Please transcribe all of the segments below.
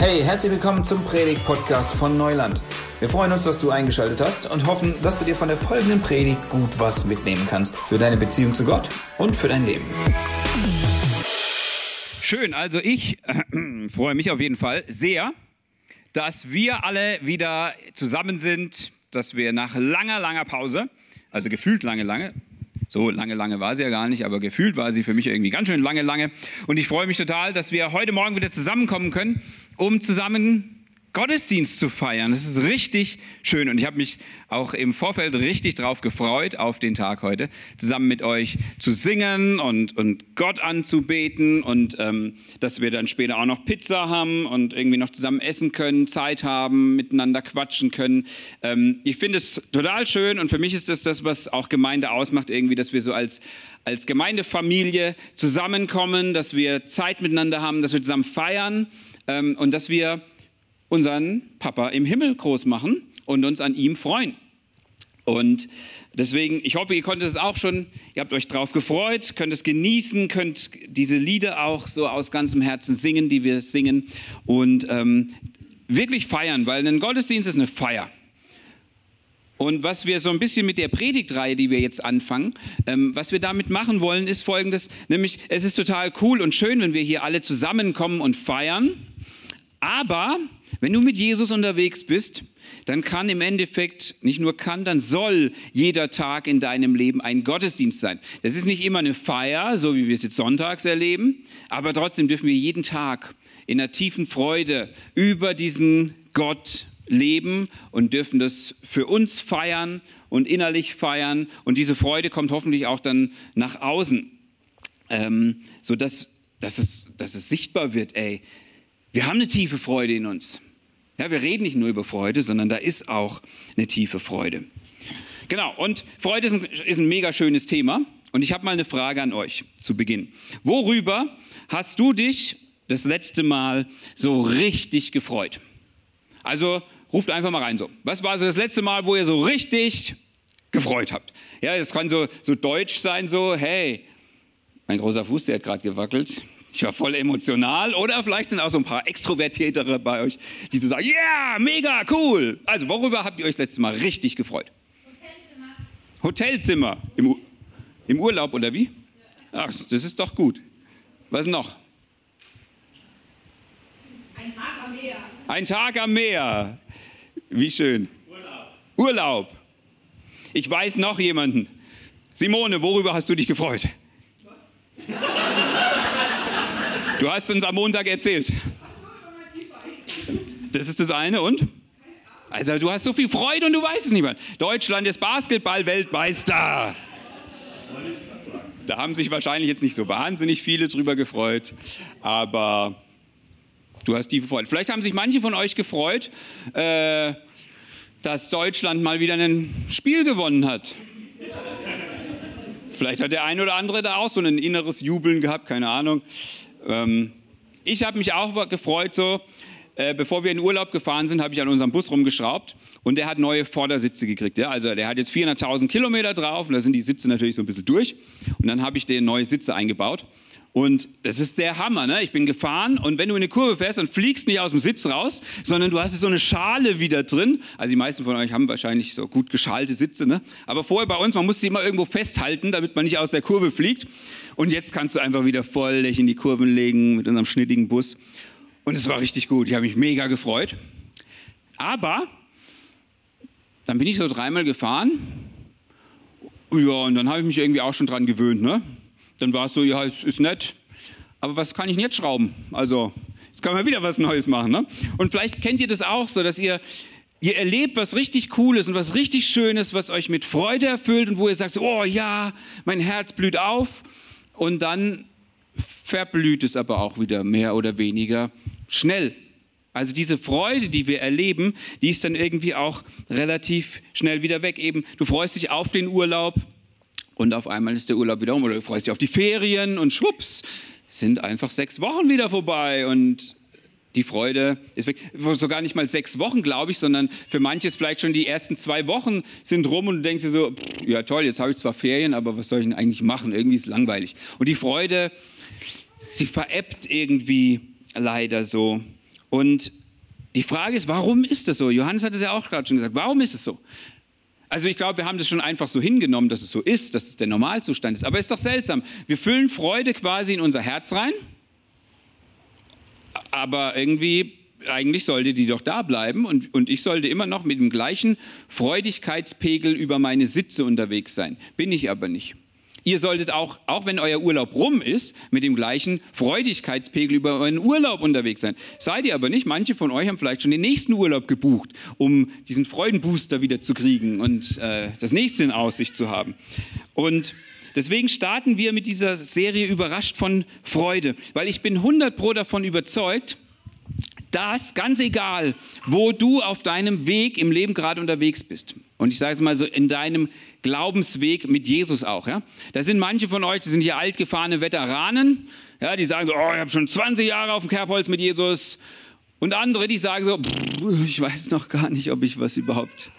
Hey, herzlich willkommen zum Predigt-Podcast von Neuland. Wir freuen uns, dass du eingeschaltet hast und hoffen, dass du dir von der folgenden Predigt gut was mitnehmen kannst für deine Beziehung zu Gott und für dein Leben. Schön, also ich äh, freue mich auf jeden Fall sehr, dass wir alle wieder zusammen sind, dass wir nach langer, langer Pause, also gefühlt lange, lange, so lange, lange war sie ja gar nicht, aber gefühlt war sie für mich irgendwie ganz schön lange, lange. Und ich freue mich total, dass wir heute Morgen wieder zusammenkommen können, um zusammen Gottesdienst zu feiern. Das ist richtig schön und ich habe mich auch im Vorfeld richtig drauf gefreut, auf den Tag heute, zusammen mit euch zu singen und, und Gott anzubeten und ähm, dass wir dann später auch noch Pizza haben und irgendwie noch zusammen essen können, Zeit haben, miteinander quatschen können. Ähm, ich finde es total schön und für mich ist das das, was auch Gemeinde ausmacht, irgendwie, dass wir so als, als Gemeindefamilie zusammenkommen, dass wir Zeit miteinander haben, dass wir zusammen feiern ähm, und dass wir unseren Papa im Himmel groß machen und uns an ihm freuen. Und deswegen, ich hoffe, ihr konntet es auch schon, ihr habt euch drauf gefreut, könnt es genießen, könnt diese Lieder auch so aus ganzem Herzen singen, die wir singen und ähm, wirklich feiern, weil ein Gottesdienst ist eine Feier. Und was wir so ein bisschen mit der Predigtreihe, die wir jetzt anfangen, ähm, was wir damit machen wollen, ist folgendes, nämlich es ist total cool und schön, wenn wir hier alle zusammenkommen und feiern, aber wenn du mit Jesus unterwegs bist, dann kann im Endeffekt, nicht nur kann, dann soll jeder Tag in deinem Leben ein Gottesdienst sein. Das ist nicht immer eine Feier, so wie wir es jetzt sonntags erleben, aber trotzdem dürfen wir jeden Tag in einer tiefen Freude über diesen Gott leben und dürfen das für uns feiern und innerlich feiern. Und diese Freude kommt hoffentlich auch dann nach außen, ähm, sodass dass es, dass es sichtbar wird, ey, wir haben eine tiefe Freude in uns. Ja, wir reden nicht nur über Freude, sondern da ist auch eine tiefe Freude. Genau, und Freude ist ein, ist ein mega schönes Thema. Und ich habe mal eine Frage an euch zu Beginn. Worüber hast du dich das letzte Mal so richtig gefreut? Also ruft einfach mal rein so. Was war so das letzte Mal, wo ihr so richtig gefreut habt? Ja, das kann so, so deutsch sein, so, hey, mein großer Fuß, der hat gerade gewackelt. Ich war voll emotional oder vielleicht sind auch so ein paar Extrovertiertere bei euch, die so sagen, ja, yeah, mega cool. Also, worüber habt ihr euch das letzte Mal richtig gefreut? Hotelzimmer. Hotelzimmer. Im, im Urlaub oder wie? Ach, das ist doch gut. Was noch? Ein Tag am Meer. Ein Tag am Meer. Wie schön. Urlaub. Urlaub. Ich weiß noch jemanden. Simone, worüber hast du dich gefreut? Du hast uns am Montag erzählt. Das ist das eine und? Also du hast so viel Freude und du weißt es nicht mehr. Deutschland ist Basketball-Weltmeister. Da haben sich wahrscheinlich jetzt nicht so wahnsinnig viele drüber gefreut, aber du hast die Freude. Vielleicht haben sich manche von euch gefreut, äh, dass Deutschland mal wieder ein Spiel gewonnen hat. Vielleicht hat der eine oder andere da auch so ein inneres Jubeln gehabt, keine Ahnung. Ähm, ich habe mich auch gefreut, so, äh, bevor wir in Urlaub gefahren sind, habe ich an unserem Bus rumgeschraubt und der hat neue Vordersitze gekriegt. Ja? Also der hat jetzt 400.000 Kilometer drauf und da sind die Sitze natürlich so ein bisschen durch. Und dann habe ich den neue Sitze eingebaut. Und das ist der Hammer, ne? Ich bin gefahren und wenn du in eine Kurve fährst, dann fliegst nicht aus dem Sitz raus, sondern du hast so eine Schale wieder drin. Also die meisten von euch haben wahrscheinlich so gut geschalte Sitze, ne? Aber vorher bei uns, man muss sie immer irgendwo festhalten, damit man nicht aus der Kurve fliegt. Und jetzt kannst du einfach wieder voll dich in die Kurven legen mit unserem schnittigen Bus. Und es war richtig gut. Ich habe mich mega gefreut. Aber dann bin ich so dreimal gefahren. Ja, und dann habe ich mich irgendwie auch schon dran gewöhnt, ne? Dann war es so, ja, es ist nett, aber was kann ich denn jetzt schrauben? Also, jetzt kann man wieder was Neues machen. Ne? Und vielleicht kennt ihr das auch so, dass ihr, ihr erlebt was richtig Cooles und was richtig Schönes, was euch mit Freude erfüllt und wo ihr sagt, oh ja, mein Herz blüht auf. Und dann verblüht es aber auch wieder mehr oder weniger schnell. Also diese Freude, die wir erleben, die ist dann irgendwie auch relativ schnell wieder weg. Eben, du freust dich auf den Urlaub, und auf einmal ist der Urlaub wieder um oder du freust dich auf die Ferien und schwupps, sind einfach sechs Wochen wieder vorbei und die Freude ist weg. Sogar nicht mal sechs Wochen, glaube ich, sondern für manche ist vielleicht schon die ersten zwei Wochen sind rum und du denkst dir so, ja toll, jetzt habe ich zwar Ferien, aber was soll ich denn eigentlich machen? Irgendwie ist es langweilig. Und die Freude, sie veräppt irgendwie leider so. Und die Frage ist, warum ist das so? Johannes hat es ja auch gerade schon gesagt. Warum ist es so? Also ich glaube, wir haben das schon einfach so hingenommen, dass es so ist, dass es der Normalzustand ist. Aber es ist doch seltsam. Wir füllen Freude quasi in unser Herz rein, aber irgendwie, eigentlich sollte die doch da bleiben und, und ich sollte immer noch mit dem gleichen Freudigkeitspegel über meine Sitze unterwegs sein. Bin ich aber nicht. Ihr solltet auch, auch wenn euer Urlaub rum ist, mit dem gleichen Freudigkeitspegel über euren Urlaub unterwegs sein. Seid ihr aber nicht. Manche von euch haben vielleicht schon den nächsten Urlaub gebucht, um diesen Freudenbooster wieder zu kriegen und äh, das nächste in Aussicht zu haben. Und deswegen starten wir mit dieser Serie überrascht von Freude, weil ich bin 100 pro davon überzeugt, dass ganz egal, wo du auf deinem Weg im Leben gerade unterwegs bist, und ich sage es mal so, in deinem Glaubensweg mit Jesus auch. Ja? Da sind manche von euch, die sind hier altgefahrene Veteranen, ja, die sagen so, oh, ich habe schon 20 Jahre auf dem Kerbholz mit Jesus. Und andere, die sagen so, ich weiß noch gar nicht, ob ich was überhaupt,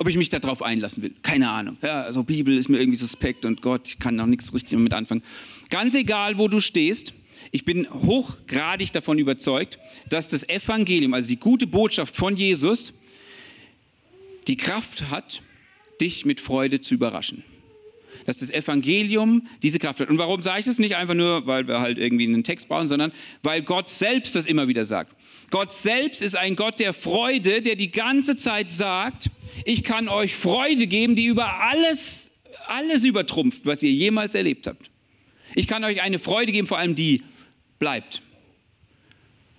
ob ich mich darauf einlassen will. Keine Ahnung. Ja, also Bibel ist mir irgendwie suspekt und Gott, ich kann noch nichts richtig damit anfangen. Ganz egal, wo du stehst, ich bin hochgradig davon überzeugt, dass das Evangelium, also die gute Botschaft von Jesus, die Kraft hat, dich mit Freude zu überraschen. Dass das Evangelium diese Kraft hat. Und warum sage ich das nicht einfach nur, weil wir halt irgendwie einen Text brauchen, sondern weil Gott selbst das immer wieder sagt. Gott selbst ist ein Gott der Freude, der die ganze Zeit sagt, ich kann euch Freude geben, die über alles, alles übertrumpft, was ihr jemals erlebt habt. Ich kann euch eine Freude geben, vor allem die bleibt.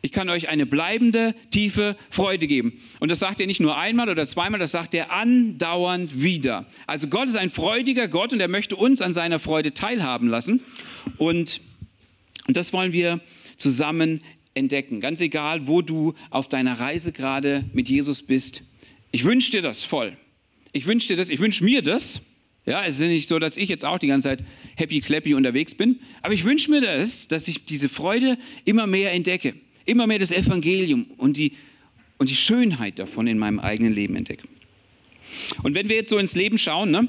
Ich kann euch eine bleibende, tiefe Freude geben. Und das sagt er nicht nur einmal oder zweimal, das sagt er andauernd wieder. Also Gott ist ein freudiger Gott und er möchte uns an seiner Freude teilhaben lassen. Und, und das wollen wir zusammen entdecken. Ganz egal, wo du auf deiner Reise gerade mit Jesus bist. Ich wünsche dir das voll. Ich wünsche dir das, ich wünsche mir das. Ja, es ist nicht so, dass ich jetzt auch die ganze Zeit happy clappy unterwegs bin, aber ich wünsche mir das, dass ich diese Freude immer mehr entdecke immer mehr das Evangelium und die, und die Schönheit davon in meinem eigenen Leben entdecke. Und wenn wir jetzt so ins Leben schauen, ne,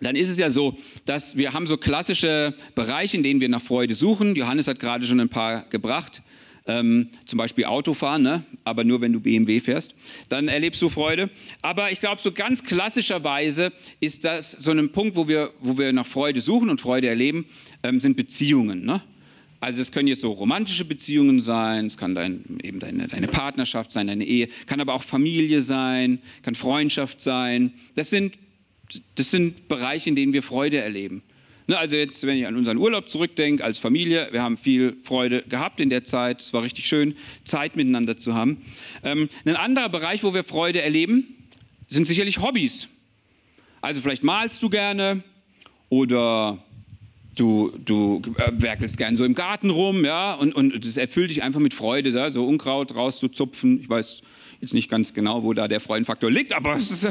dann ist es ja so, dass wir haben so klassische Bereiche, in denen wir nach Freude suchen. Johannes hat gerade schon ein paar gebracht. Ähm, zum Beispiel Autofahren, ne? aber nur wenn du BMW fährst, dann erlebst du Freude. Aber ich glaube, so ganz klassischerweise ist das so ein Punkt, wo wir, wo wir nach Freude suchen und Freude erleben, ähm, sind Beziehungen. Ne? Also es können jetzt so romantische Beziehungen sein, es kann dein, eben deine, deine Partnerschaft sein, deine Ehe, kann aber auch Familie sein, kann Freundschaft sein. Das sind, das sind Bereiche, in denen wir Freude erleben. Ne, also jetzt, wenn ich an unseren Urlaub zurückdenke, als Familie, wir haben viel Freude gehabt in der Zeit, es war richtig schön, Zeit miteinander zu haben. Ähm, ein anderer Bereich, wo wir Freude erleben, sind sicherlich Hobbys. Also vielleicht malst du gerne oder du, du äh, werkelst gern so im Garten rum, ja, und, und das erfüllt dich einfach mit Freude, ja, so Unkraut rauszuzupfen. Ich weiß jetzt nicht ganz genau, wo da der Freudenfaktor liegt, aber es ist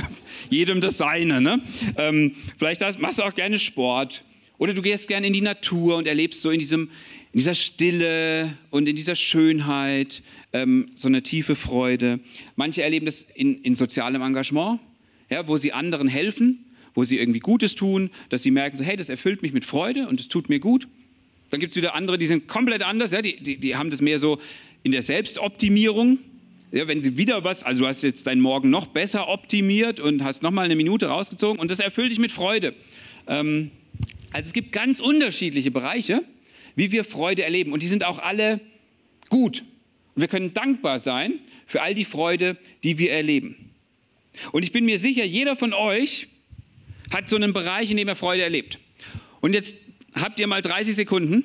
jedem das Seine. Ne? Ähm, vielleicht machst du auch gerne Sport oder du gehst gerne in die Natur und erlebst so in, diesem, in dieser Stille und in dieser Schönheit ähm, so eine tiefe Freude. Manche erleben das in, in sozialem Engagement, ja, wo sie anderen helfen wo sie irgendwie Gutes tun, dass sie merken, so, hey, das erfüllt mich mit Freude und es tut mir gut. Dann gibt es wieder andere, die sind komplett anders, ja, die, die, die haben das mehr so in der Selbstoptimierung. Ja, wenn sie wieder was, also du hast jetzt deinen Morgen noch besser optimiert und hast nochmal eine Minute rausgezogen und das erfüllt dich mit Freude. Ähm, also es gibt ganz unterschiedliche Bereiche, wie wir Freude erleben und die sind auch alle gut. Und wir können dankbar sein für all die Freude, die wir erleben. Und ich bin mir sicher, jeder von euch hat so einen Bereich, in dem er Freude erlebt. Und jetzt habt ihr mal 30 Sekunden,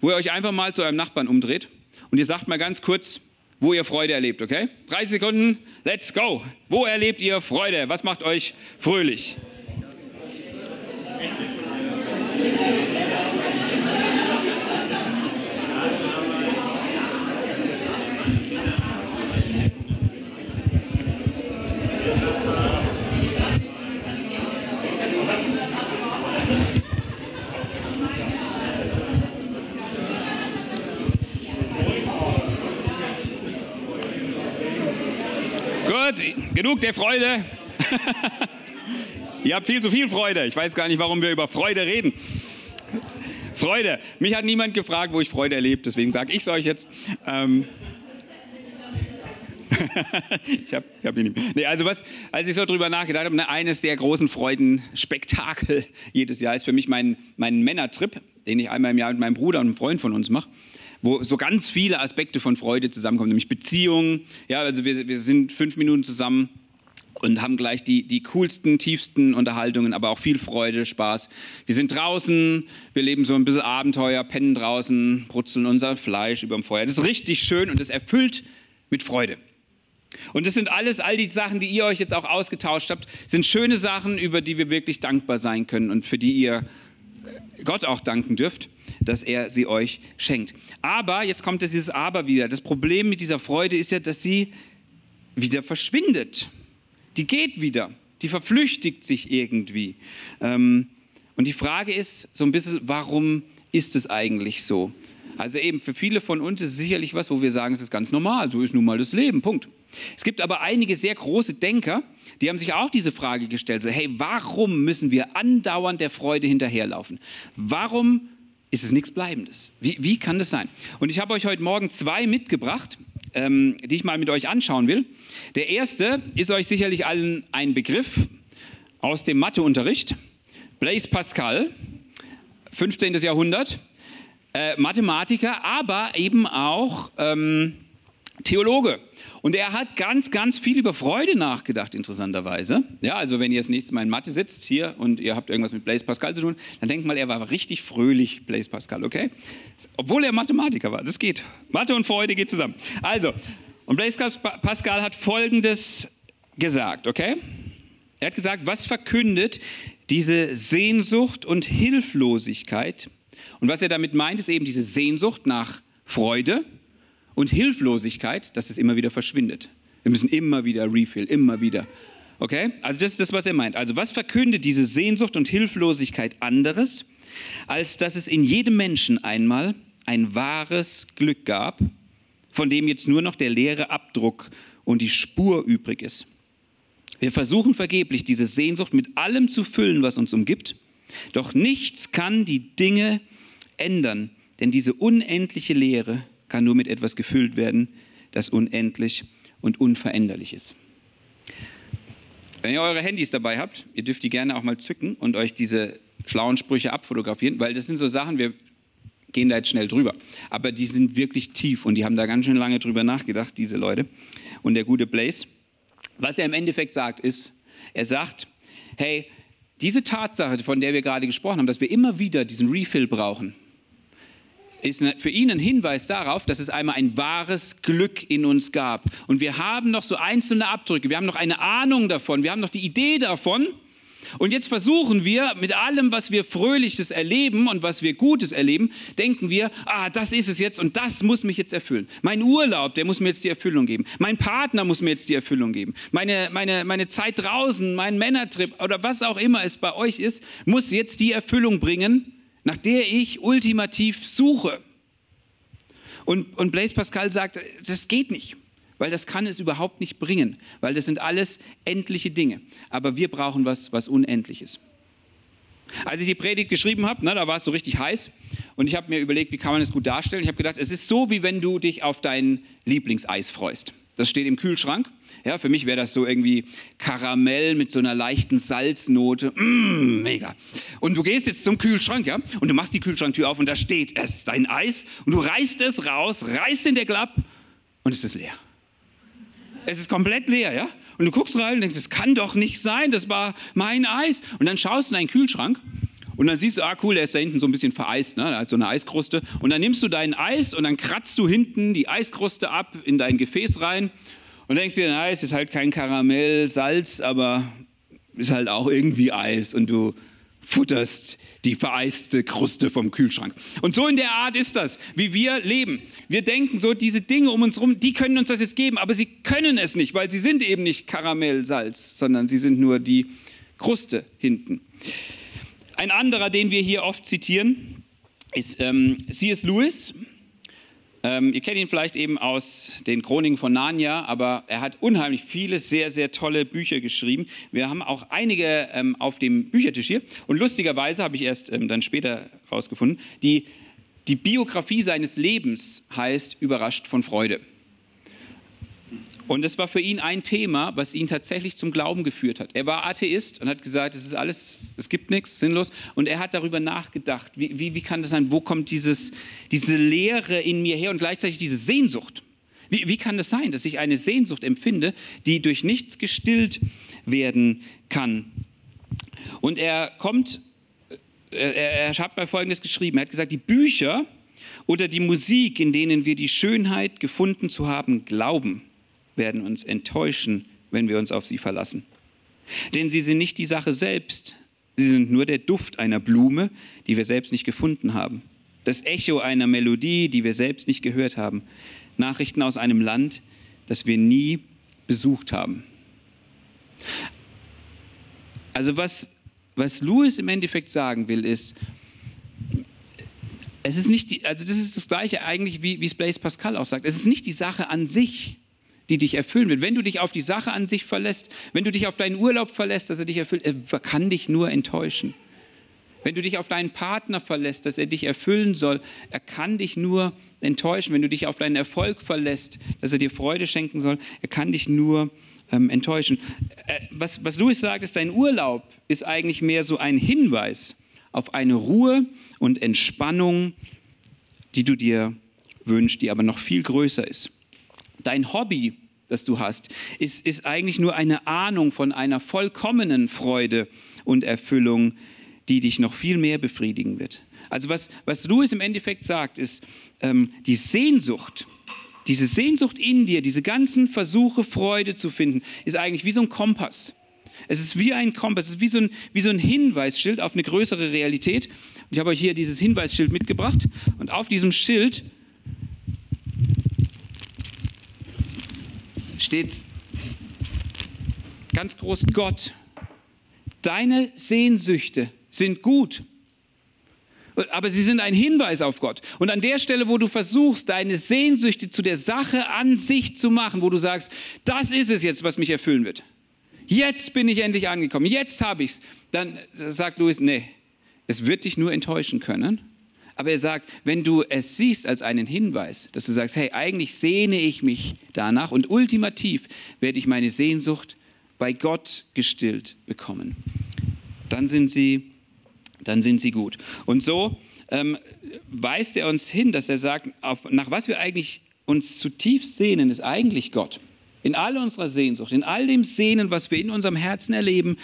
wo ihr euch einfach mal zu eurem Nachbarn umdreht und ihr sagt mal ganz kurz, wo ihr Freude erlebt, okay? 30 Sekunden, let's go. Wo erlebt ihr Freude? Was macht euch fröhlich? Gut, genug der Freude. Ihr habt viel zu viel Freude. Ich weiß gar nicht, warum wir über Freude reden. Freude. Mich hat niemand gefragt, wo ich Freude erlebe, deswegen sage ich es euch jetzt. Ähm, ich habe hab ihn nicht. Nee, also was, als ich so drüber nachgedacht habe, ne, eines der großen Freudenspektakel jedes Jahr ist für mich mein, mein Männertrip, den ich einmal im Jahr mit meinem Bruder und einem Freund von uns mache wo so ganz viele Aspekte von Freude zusammenkommen, nämlich Beziehungen. Ja, also wir, wir sind fünf Minuten zusammen und haben gleich die, die coolsten, tiefsten Unterhaltungen, aber auch viel Freude, Spaß. Wir sind draußen, wir leben so ein bisschen Abenteuer, pennen draußen, brutzeln unser Fleisch über dem Feuer. Das ist richtig schön und es erfüllt mit Freude. Und das sind alles, all die Sachen, die ihr euch jetzt auch ausgetauscht habt, sind schöne Sachen, über die wir wirklich dankbar sein können und für die ihr Gott auch danken dürft, dass er sie euch schenkt. Aber, jetzt kommt dieses Aber wieder. Das Problem mit dieser Freude ist ja, dass sie wieder verschwindet die geht wieder, die verflüchtigt sich irgendwie. Ähm, und die Frage ist so ein bisschen, warum ist es eigentlich so? Also eben für viele von uns ist es sicherlich was, wo wir sagen, es ist ganz normal, so ist nun mal das Leben, Punkt. Es gibt aber einige sehr große Denker, die haben sich auch diese Frage gestellt, so hey, warum müssen wir andauernd der Freude hinterherlaufen? Warum ist es nichts Bleibendes? Wie, wie kann das sein? Und ich habe euch heute Morgen zwei mitgebracht, ähm, die ich mal mit euch anschauen will. Der erste ist euch sicherlich allen ein Begriff aus dem Matheunterricht. Blaise Pascal, 15. Jahrhundert, äh, Mathematiker, aber eben auch ähm, Theologe. Und er hat ganz, ganz viel über Freude nachgedacht, interessanterweise. Ja, also wenn ihr das nächste Mal in Mathe sitzt hier und ihr habt irgendwas mit Blaise Pascal zu tun, dann denkt mal, er war richtig fröhlich, Blaise Pascal, okay? Obwohl er Mathematiker war, das geht. Mathe und Freude geht zusammen. Also, und Blaise Pascal hat Folgendes gesagt, okay? Er hat gesagt, was verkündet diese Sehnsucht und Hilflosigkeit? Und was er damit meint, ist eben diese Sehnsucht nach Freude, und Hilflosigkeit, dass es immer wieder verschwindet. Wir müssen immer wieder refill, immer wieder. Okay? Also das ist das, was er meint. Also was verkündet diese Sehnsucht und Hilflosigkeit anderes, als dass es in jedem Menschen einmal ein wahres Glück gab, von dem jetzt nur noch der leere Abdruck und die Spur übrig ist. Wir versuchen vergeblich, diese Sehnsucht mit allem zu füllen, was uns umgibt, doch nichts kann die Dinge ändern, denn diese unendliche Leere kann nur mit etwas gefüllt werden, das unendlich und unveränderlich ist. Wenn ihr eure Handys dabei habt, ihr dürft die gerne auch mal zücken und euch diese schlauen Sprüche abfotografieren, weil das sind so Sachen, wir gehen da jetzt schnell drüber. Aber die sind wirklich tief und die haben da ganz schön lange drüber nachgedacht, diese Leute. Und der gute Blaze, was er im Endeffekt sagt, ist, er sagt, hey, diese Tatsache, von der wir gerade gesprochen haben, dass wir immer wieder diesen Refill brauchen, ist für ihn ein Hinweis darauf, dass es einmal ein wahres Glück in uns gab. Und wir haben noch so einzelne Abdrücke, wir haben noch eine Ahnung davon, wir haben noch die Idee davon. Und jetzt versuchen wir mit allem, was wir Fröhliches erleben und was wir Gutes erleben, denken wir, ah, das ist es jetzt und das muss mich jetzt erfüllen. Mein Urlaub, der muss mir jetzt die Erfüllung geben. Mein Partner muss mir jetzt die Erfüllung geben. Meine, meine, meine Zeit draußen, mein Männertrip oder was auch immer es bei euch ist, muss jetzt die Erfüllung bringen, nach der ich ultimativ suche. Und, und Blaise Pascal sagt, das geht nicht, weil das kann es überhaupt nicht bringen, weil das sind alles endliche Dinge. Aber wir brauchen was, was Unendliches. Als ich die Predigt geschrieben habe, ne, da war es so richtig heiß und ich habe mir überlegt, wie kann man es gut darstellen. Ich habe gedacht, es ist so, wie wenn du dich auf dein Lieblingseis freust. Das steht im Kühlschrank ja, für mich wäre das so irgendwie Karamell mit so einer leichten Salznote. Mmh, mega. Und du gehst jetzt zum Kühlschrank, ja, und du machst die Kühlschranktür auf und da steht es, dein Eis, und du reißt es raus, reißt den Deckel ab und es ist leer. Es ist komplett leer, ja? Und du guckst rein und denkst, das kann doch nicht sein, das war mein Eis. Und dann schaust du in deinen Kühlschrank und dann siehst du, ah cool, der ist da hinten so ein bisschen vereist, ne? da hat so eine Eiskruste. Und dann nimmst du dein Eis und dann kratzt du hinten die Eiskruste ab in dein Gefäß rein und denkst dir, na, es ist halt kein Karamell, Salz, aber ist halt auch irgendwie Eis und du futterst die vereiste Kruste vom Kühlschrank. Und so in der Art ist das, wie wir leben. Wir denken so, diese Dinge um uns herum, die können uns das jetzt geben, aber sie können es nicht, weil sie sind eben nicht Karamell, Salz, sondern sie sind nur die Kruste hinten. Ein anderer, den wir hier oft zitieren, ist ähm, C.S. Lewis. Ähm, ihr kennt ihn vielleicht eben aus den Chroniken von Narnia, aber er hat unheimlich viele sehr, sehr tolle Bücher geschrieben. Wir haben auch einige ähm, auf dem Büchertisch hier. Und lustigerweise habe ich erst ähm, dann später herausgefunden, die, die Biografie seines Lebens heißt Überrascht von Freude. Und das war für ihn ein Thema, was ihn tatsächlich zum Glauben geführt hat. Er war Atheist und hat gesagt, es ist alles, es gibt nichts, sinnlos. Und er hat darüber nachgedacht, wie, wie, wie kann das sein, wo kommt dieses, diese Leere in mir her und gleichzeitig diese Sehnsucht. Wie, wie kann das sein, dass ich eine Sehnsucht empfinde, die durch nichts gestillt werden kann? Und er kommt, äh, er, er hat mal Folgendes geschrieben, er hat gesagt, die Bücher oder die Musik, in denen wir die Schönheit gefunden zu haben glauben, werden uns enttäuschen, wenn wir uns auf sie verlassen. Denn sie sind nicht die Sache selbst, sie sind nur der Duft einer Blume, die wir selbst nicht gefunden haben, das Echo einer Melodie, die wir selbst nicht gehört haben, Nachrichten aus einem Land, das wir nie besucht haben. Also was, was Lewis im Endeffekt sagen will, ist, es ist nicht die, also das ist das gleiche eigentlich, wie, wie es Blaise Pascal auch sagt. Es ist nicht die Sache an sich, die dich erfüllen wird. Wenn du dich auf die Sache an sich verlässt, wenn du dich auf deinen Urlaub verlässt, dass er dich erfüllt, er kann dich nur enttäuschen. Wenn du dich auf deinen Partner verlässt, dass er dich erfüllen soll, er kann dich nur enttäuschen. Wenn du dich auf deinen Erfolg verlässt, dass er dir Freude schenken soll, er kann dich nur ähm, enttäuschen. Äh, was, was Louis sagt, ist, dein Urlaub ist eigentlich mehr so ein Hinweis auf eine Ruhe und Entspannung, die du dir wünschst, die aber noch viel größer ist dein Hobby, das du hast, ist, ist eigentlich nur eine Ahnung von einer vollkommenen Freude und Erfüllung, die dich noch viel mehr befriedigen wird. Also was, was Louis im Endeffekt sagt, ist, ähm, die Sehnsucht, diese Sehnsucht in dir, diese ganzen Versuche, Freude zu finden, ist eigentlich wie so ein Kompass. Es ist wie ein Kompass, es ist wie so ein, wie so ein Hinweisschild auf eine größere Realität. Und ich habe euch hier dieses Hinweisschild mitgebracht. Und auf diesem Schild steht ganz groß Gott. Deine Sehnsüchte sind gut, aber sie sind ein Hinweis auf Gott. Und an der Stelle, wo du versuchst, deine Sehnsüchte zu der Sache an sich zu machen, wo du sagst, das ist es jetzt, was mich erfüllen wird. Jetzt bin ich endlich angekommen, jetzt habe ich es. Dann sagt Louis, nee, es wird dich nur enttäuschen können. Aber er sagt, wenn du es siehst als einen Hinweis, dass du sagst, hey, eigentlich sehne ich mich danach und ultimativ werde ich meine Sehnsucht bei Gott gestillt bekommen, dann sind sie, dann sind sie gut. Und so ähm, weist er uns hin, dass er sagt, auf, nach was wir eigentlich uns zutiefst sehnen, ist eigentlich Gott. In all unserer Sehnsucht, in all dem Sehnen, was wir in unserem Herzen erleben,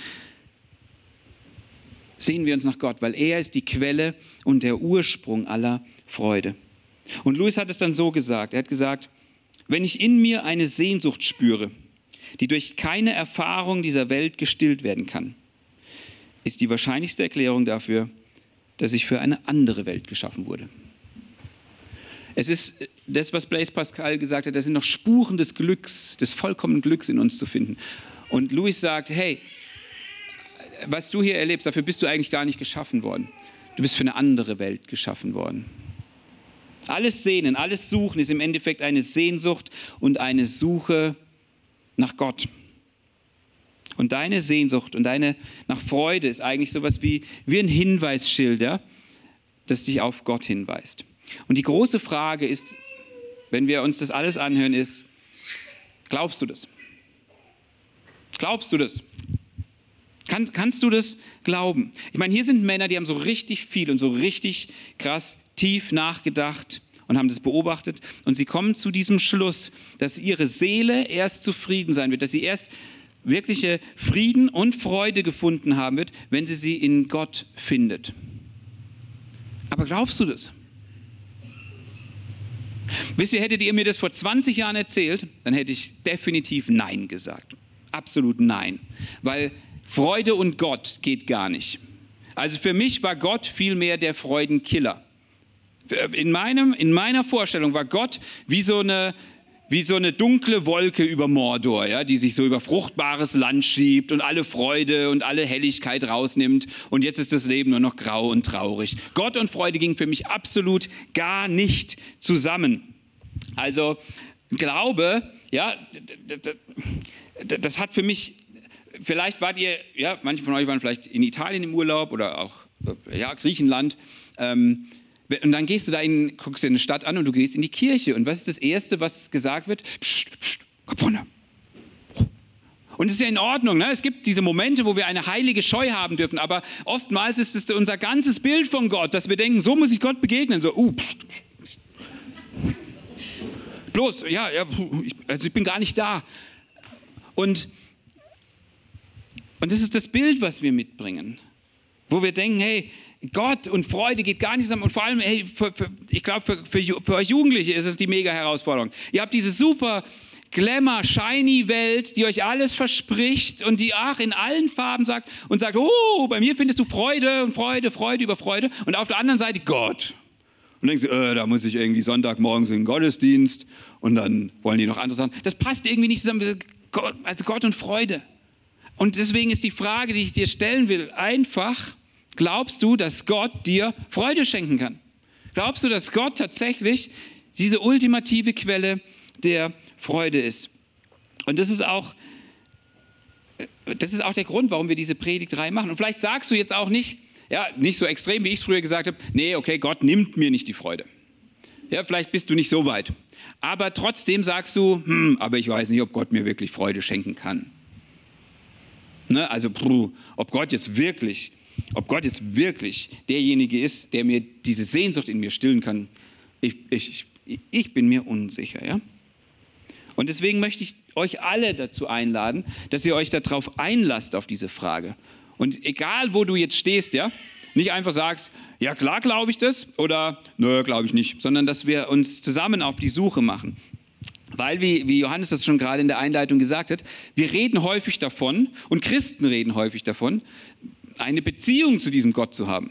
sehen wir uns nach Gott, weil er ist die Quelle und der Ursprung aller Freude. Und Louis hat es dann so gesagt, er hat gesagt, wenn ich in mir eine Sehnsucht spüre, die durch keine Erfahrung dieser Welt gestillt werden kann, ist die wahrscheinlichste Erklärung dafür, dass ich für eine andere Welt geschaffen wurde. Es ist das, was Blaise Pascal gesagt hat, da sind noch Spuren des Glücks, des vollkommenen Glücks in uns zu finden. Und Louis sagt, hey, was du hier erlebst, dafür bist du eigentlich gar nicht geschaffen worden. Du bist für eine andere Welt geschaffen worden. Alles Sehnen, alles Suchen ist im Endeffekt eine Sehnsucht und eine Suche nach Gott. Und deine Sehnsucht und deine nach Freude ist eigentlich sowas wie, wie ein Hinweisschilder, das dich auf Gott hinweist. Und die große Frage ist, wenn wir uns das alles anhören, ist, glaubst du das? Glaubst du das? Kann, kannst du das glauben? Ich meine, hier sind Männer, die haben so richtig viel und so richtig krass tief nachgedacht und haben das beobachtet. Und sie kommen zu diesem Schluss, dass ihre Seele erst zufrieden sein wird, dass sie erst wirkliche Frieden und Freude gefunden haben wird, wenn sie sie in Gott findet. Aber glaubst du das? Wisst ihr, hättet ihr mir das vor 20 Jahren erzählt, dann hätte ich definitiv Nein gesagt. Absolut Nein. Weil Freude und Gott geht gar nicht. Also für mich war Gott vielmehr der Freudenkiller. In, meinem, in meiner Vorstellung war Gott wie so eine, wie so eine dunkle Wolke über Mordor, ja, die sich so über fruchtbares Land schiebt und alle Freude und alle Helligkeit rausnimmt. Und jetzt ist das Leben nur noch grau und traurig. Gott und Freude gingen für mich absolut gar nicht zusammen. Also Glaube, ja, das hat für mich vielleicht wart ihr, ja, manche von euch waren vielleicht in Italien im Urlaub oder auch äh, ja, Griechenland. Ähm, und dann gehst du da in, guckst dir eine Stadt an und du gehst in die Kirche. Und was ist das Erste, was gesagt wird? Psst, psst, Kopf runter. Und es ist ja in Ordnung, ne? es gibt diese Momente, wo wir eine heilige Scheu haben dürfen, aber oftmals ist es unser ganzes Bild von Gott, dass wir denken, so muss ich Gott begegnen. So, uh, bloß, ja, ja also ich bin gar nicht da. Und, und das ist das Bild, was wir mitbringen, wo wir denken, hey, Gott und Freude geht gar nicht zusammen. Und vor allem, hey, für, für, ich glaube, für, für, für euch Jugendliche ist es die mega Herausforderung. Ihr habt diese super Glamour, shiny Welt, die euch alles verspricht und die, ach, in allen Farben sagt und sagt, oh, bei mir findest du Freude und Freude, Freude über Freude. Und auf der anderen Seite Gott. Und denkst du, äh, da muss ich irgendwie Sonntagmorgens in den Gottesdienst und dann wollen die noch andere Sachen. Das passt irgendwie nicht zusammen. Also Gott und Freude. Und deswegen ist die Frage, die ich dir stellen will, einfach, glaubst du, dass Gott dir Freude schenken kann? Glaubst du, dass Gott tatsächlich diese ultimative Quelle der Freude ist. Und das ist auch, das ist auch der Grund, warum wir diese Predigtreihe machen. Und vielleicht sagst du jetzt auch nicht, ja, nicht so extrem, wie ich es früher gesagt habe, nee, okay, Gott nimmt mir nicht die Freude. Ja, vielleicht bist du nicht so weit. Aber trotzdem sagst du, hm, aber ich weiß nicht, ob Gott mir wirklich Freude schenken kann. Ne? Also, ob Gott jetzt wirklich, ob Gott jetzt wirklich derjenige ist, der mir diese Sehnsucht in mir stillen kann, ich, ich, ich bin mir unsicher. Ja? Und deswegen möchte ich euch alle dazu einladen, dass ihr euch darauf einlasst, auf diese Frage. Und egal, wo du jetzt stehst, ja, nicht einfach sagst, ja klar glaube ich das oder nö, glaube ich nicht, sondern dass wir uns zusammen auf die Suche machen. Weil, wie, wie Johannes das schon gerade in der Einleitung gesagt hat, wir reden häufig davon und Christen reden häufig davon, eine Beziehung zu diesem Gott zu haben.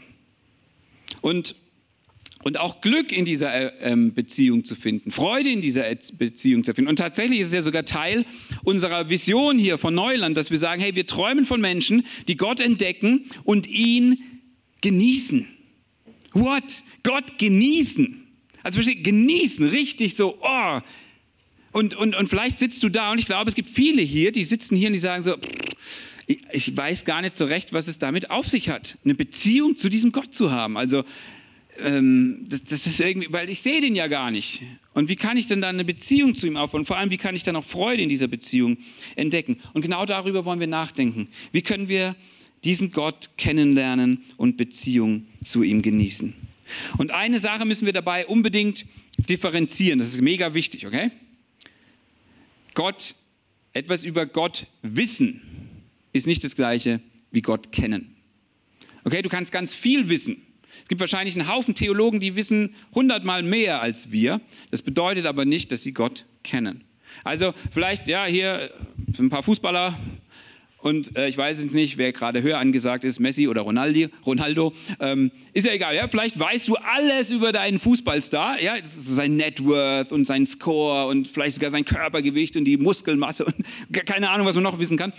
Und und auch Glück in dieser äh, ähm, Beziehung zu finden, Freude in dieser Beziehung zu finden. Und tatsächlich ist es ja sogar Teil unserer Vision hier von Neuland, dass wir sagen, hey, wir träumen von Menschen, die Gott entdecken und ihn genießen. What? Gott genießen. Also genießen, richtig so, oh. Und, und, und vielleicht sitzt du da und ich glaube, es gibt viele hier, die sitzen hier und die sagen so, ich weiß gar nicht so recht, was es damit auf sich hat, eine Beziehung zu diesem Gott zu haben. Also ähm, das, das, ist irgendwie, weil ich sehe den ja gar nicht. Und wie kann ich denn dann eine Beziehung zu ihm aufbauen? Vor allem, wie kann ich dann auch Freude in dieser Beziehung entdecken? Und genau darüber wollen wir nachdenken. Wie können wir diesen Gott kennenlernen und Beziehung zu ihm genießen? Und eine Sache müssen wir dabei unbedingt differenzieren. Das ist mega wichtig, okay? Gott, etwas über Gott wissen, ist nicht das gleiche wie Gott kennen. Okay, du kannst ganz viel wissen es gibt wahrscheinlich einen Haufen Theologen, die wissen hundertmal mehr als wir. Das bedeutet aber nicht, dass sie Gott kennen. Also vielleicht, ja, hier ein paar Fußballer und äh, ich weiß jetzt nicht, wer gerade höher angesagt ist, Messi oder Ronaldi, Ronaldo. Ähm, ist ja egal, ja, vielleicht weißt du alles über deinen Fußballstar, ja, sein Networth und sein Score und vielleicht sogar sein Körpergewicht und die Muskelmasse und keine Ahnung, was man noch wissen kann.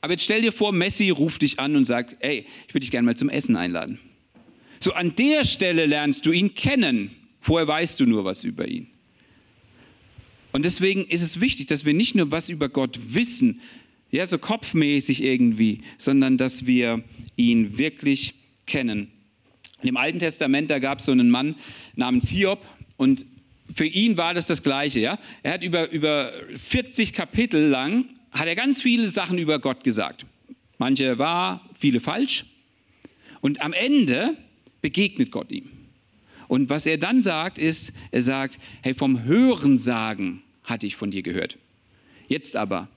Aber jetzt stell dir vor, Messi ruft dich an und sagt, ey, ich würde dich gerne mal zum Essen einladen. So an der Stelle lernst du ihn kennen. Vorher weißt du nur was über ihn. Und deswegen ist es wichtig, dass wir nicht nur was über Gott wissen, ja, so kopfmäßig irgendwie, sondern dass wir ihn wirklich kennen. Im Alten Testament, da gab es so einen Mann namens Hiob und für ihn war das das Gleiche. Ja? Er hat über, über 40 Kapitel lang, hat er ganz viele Sachen über Gott gesagt. Manche wahr, viele falsch. Und am Ende begegnet Gott ihm. Und was er dann sagt, ist, er sagt, hey, vom Hörensagen hatte ich von dir gehört. Jetzt aber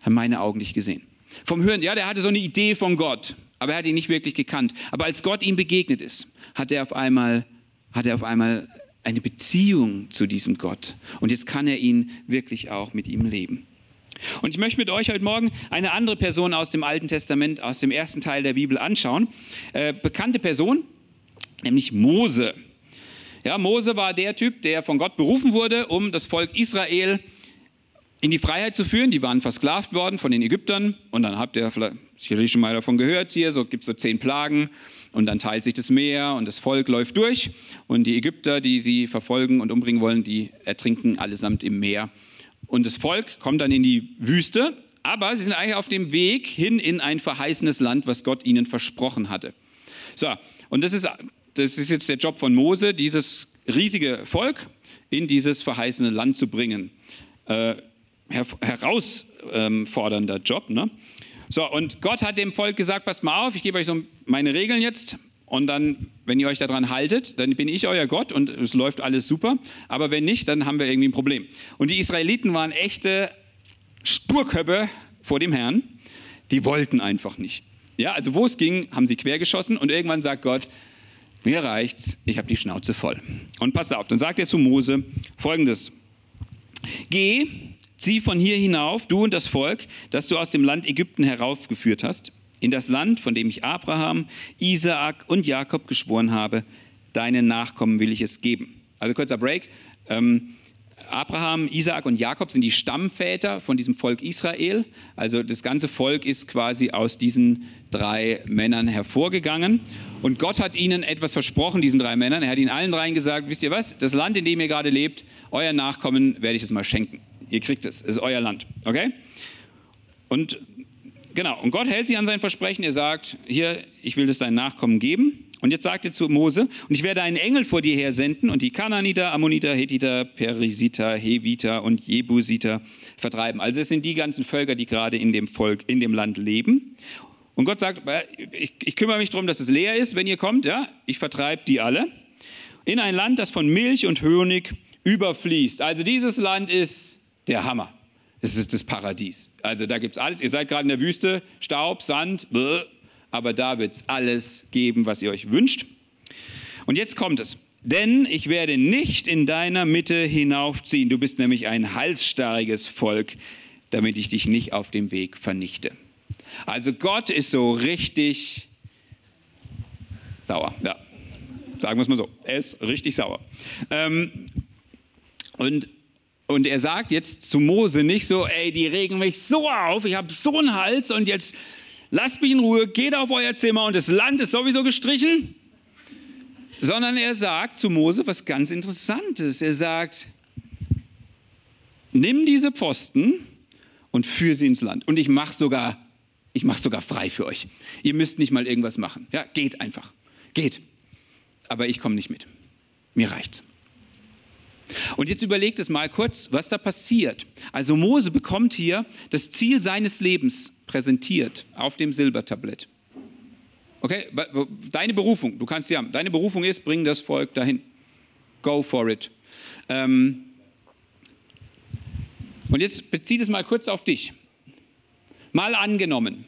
haben meine Augen dich gesehen. Vom Hören, ja, der hatte so eine Idee von Gott, aber er hat ihn nicht wirklich gekannt. Aber als Gott ihm begegnet ist, hat er auf einmal, hat er auf einmal eine Beziehung zu diesem Gott. Und jetzt kann er ihn wirklich auch mit ihm leben. Und ich möchte mit euch heute Morgen eine andere Person aus dem Alten Testament, aus dem ersten Teil der Bibel anschauen. Äh, bekannte Person, nämlich Mose. Ja, Mose war der Typ, der von Gott berufen wurde, um das Volk Israel in die Freiheit zu führen. Die waren versklavt worden von den Ägyptern. Und dann habt ihr vielleicht schon mal davon gehört hier, so gibt es so zehn Plagen. Und dann teilt sich das Meer und das Volk läuft durch. Und die Ägypter, die sie verfolgen und umbringen wollen, die ertrinken allesamt im Meer. Und das Volk kommt dann in die Wüste. Aber sie sind eigentlich auf dem Weg hin in ein verheißenes Land, was Gott ihnen versprochen hatte. So, und das ist das ist jetzt der Job von Mose, dieses riesige Volk in dieses verheißene Land zu bringen. Äh, herausfordernder Job. Ne? So, und Gott hat dem Volk gesagt, passt mal auf, ich gebe euch so meine Regeln jetzt. Und dann, wenn ihr euch daran haltet, dann bin ich euer Gott und es läuft alles super. Aber wenn nicht, dann haben wir irgendwie ein Problem. Und die Israeliten waren echte Sturköpfe vor dem Herrn. Die wollten einfach nicht. Ja, also wo es ging, haben sie quergeschossen und irgendwann sagt Gott, mir reicht's, ich habe die Schnauze voll. Und passt auf, dann sagt er zu Mose folgendes. Geh, zieh von hier hinauf, du und das Volk, das du aus dem Land Ägypten heraufgeführt hast, in das Land, von dem ich Abraham, Isaak und Jakob geschworen habe, deinen Nachkommen will ich es geben. Also kurzer Break. Ähm, Abraham, Isaak und Jakob sind die Stammväter von diesem Volk Israel. Also das ganze Volk ist quasi aus diesen drei Männern hervorgegangen. Und Gott hat ihnen etwas versprochen, diesen drei Männern. Er hat ihnen allen dreien gesagt, wisst ihr was, das Land, in dem ihr gerade lebt, euer Nachkommen werde ich es mal schenken. Ihr kriegt es, es ist euer Land. Okay? Und genau, und Gott hält sich an sein Versprechen. Er sagt, hier, ich will es deinen Nachkommen geben. Und jetzt sagt er zu Mose, und ich werde einen Engel vor dir her senden und die Kananiter, Ammoniter, Hethiter, Perisiter, Heviter und Jebusiter vertreiben. Also es sind die ganzen Völker, die gerade in dem Volk, in dem Land leben. Und Gott sagt, ich, ich kümmere mich darum, dass es leer ist, wenn ihr kommt. Ja, ich vertreibe die alle in ein Land, das von Milch und Honig überfließt. Also dieses Land ist der Hammer. Es ist das Paradies. Also da gibt es alles. Ihr seid gerade in der Wüste, Staub, Sand, bläh, aber da wird es alles geben, was ihr euch wünscht. Und jetzt kommt es. Denn ich werde nicht in deiner Mitte hinaufziehen. Du bist nämlich ein halsstarriges Volk, damit ich dich nicht auf dem Weg vernichte. Also Gott ist so richtig sauer. Ja, sagen wir es mal so. Er ist richtig sauer. Ähm, und, und er sagt jetzt zu Mose nicht so, ey, die regen mich so auf, ich habe so einen Hals und jetzt lasst mich in Ruhe, geht auf euer Zimmer und das Land ist sowieso gestrichen. Sondern er sagt zu Mose was ganz Interessantes. Er sagt, nimm diese Pfosten und führe sie ins Land. Und ich mache sogar, ich mache sogar frei für euch. Ihr müsst nicht mal irgendwas machen. Ja, geht einfach. Geht. Aber ich komme nicht mit. Mir reicht's. Und jetzt überlegt es mal kurz, was da passiert. Also Mose bekommt hier das Ziel seines Lebens präsentiert auf dem Silbertablett. Okay, deine Berufung, du kannst sie haben. Deine Berufung ist, bring das Volk dahin. Go for it. Ähm und jetzt bezieht es mal kurz auf dich. Mal angenommen,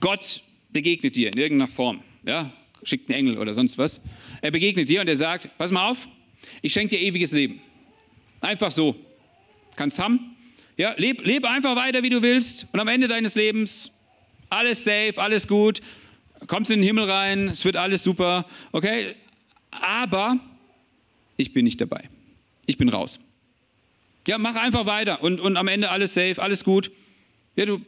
Gott begegnet dir in irgendeiner Form, ja, schickt einen Engel oder sonst was. Er begegnet dir und er sagt, pass mal auf, ich schenke dir ewiges Leben. Einfach so. Kannst haben. Ja, leb, leb einfach weiter, wie du willst. Und am Ende deines Lebens alles safe, alles gut. Kommst in den Himmel rein, es wird alles super. Okay? Aber ich bin nicht dabei. Ich bin raus. Ja, mach einfach weiter und, und am Ende alles safe, alles gut. Ja, du,